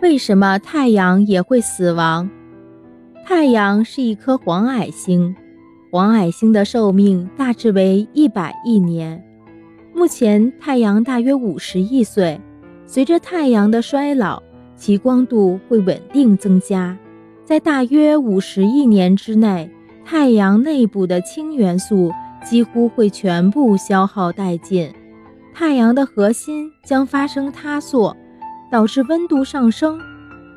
为什么太阳也会死亡？太阳是一颗黄矮星，黄矮星的寿命大致为一百亿年。目前，太阳大约五十亿岁。随着太阳的衰老，其光度会稳定增加。在大约五十亿年之内，太阳内部的氢元素几乎会全部消耗殆尽，太阳的核心将发生塌缩，导致温度上升。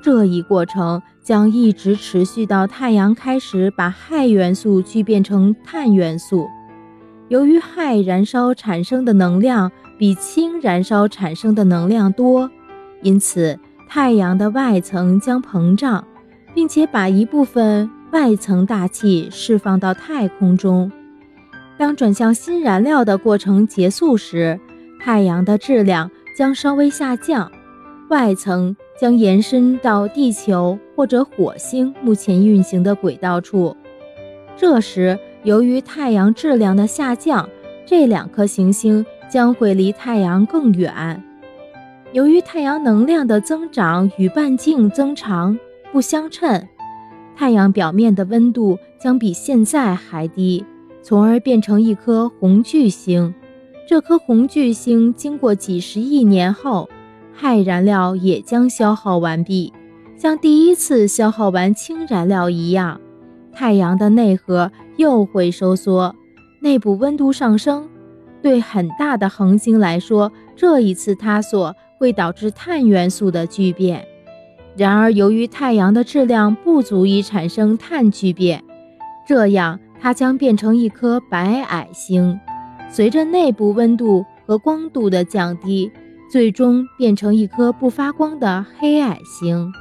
这一过程将一直持续到太阳开始把氦元素聚变成碳元素。由于氦燃烧产生的能量比氢燃烧产生的能量多，因此太阳的外层将膨胀，并且把一部分外层大气释放到太空中。当转向新燃料的过程结束时，太阳的质量将稍微下降，外层。将延伸到地球或者火星目前运行的轨道处。这时，由于太阳质量的下降，这两颗行星将会离太阳更远。由于太阳能量的增长与半径增长不相称，太阳表面的温度将比现在还低，从而变成一颗红巨星。这颗红巨星经过几十亿年后。氦燃料也将消耗完毕，像第一次消耗完氢燃料一样，太阳的内核又会收缩，内部温度上升。对很大的恒星来说，这一次塌缩会导致碳元素的聚变。然而，由于太阳的质量不足以产生碳聚变，这样它将变成一颗白矮星。随着内部温度和光度的降低。最终变成一颗不发光的黑矮星。